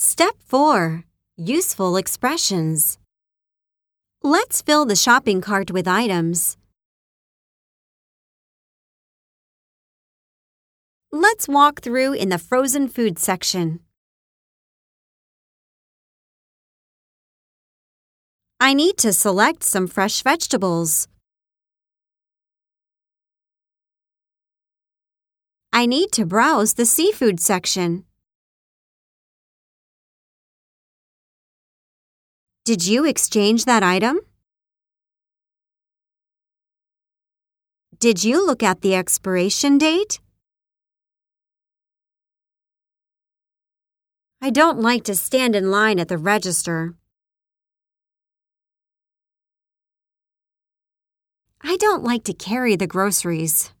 Step 4. Useful expressions. Let's fill the shopping cart with items. Let's walk through in the frozen food section. I need to select some fresh vegetables. I need to browse the seafood section. Did you exchange that item? Did you look at the expiration date? I don't like to stand in line at the register. I don't like to carry the groceries.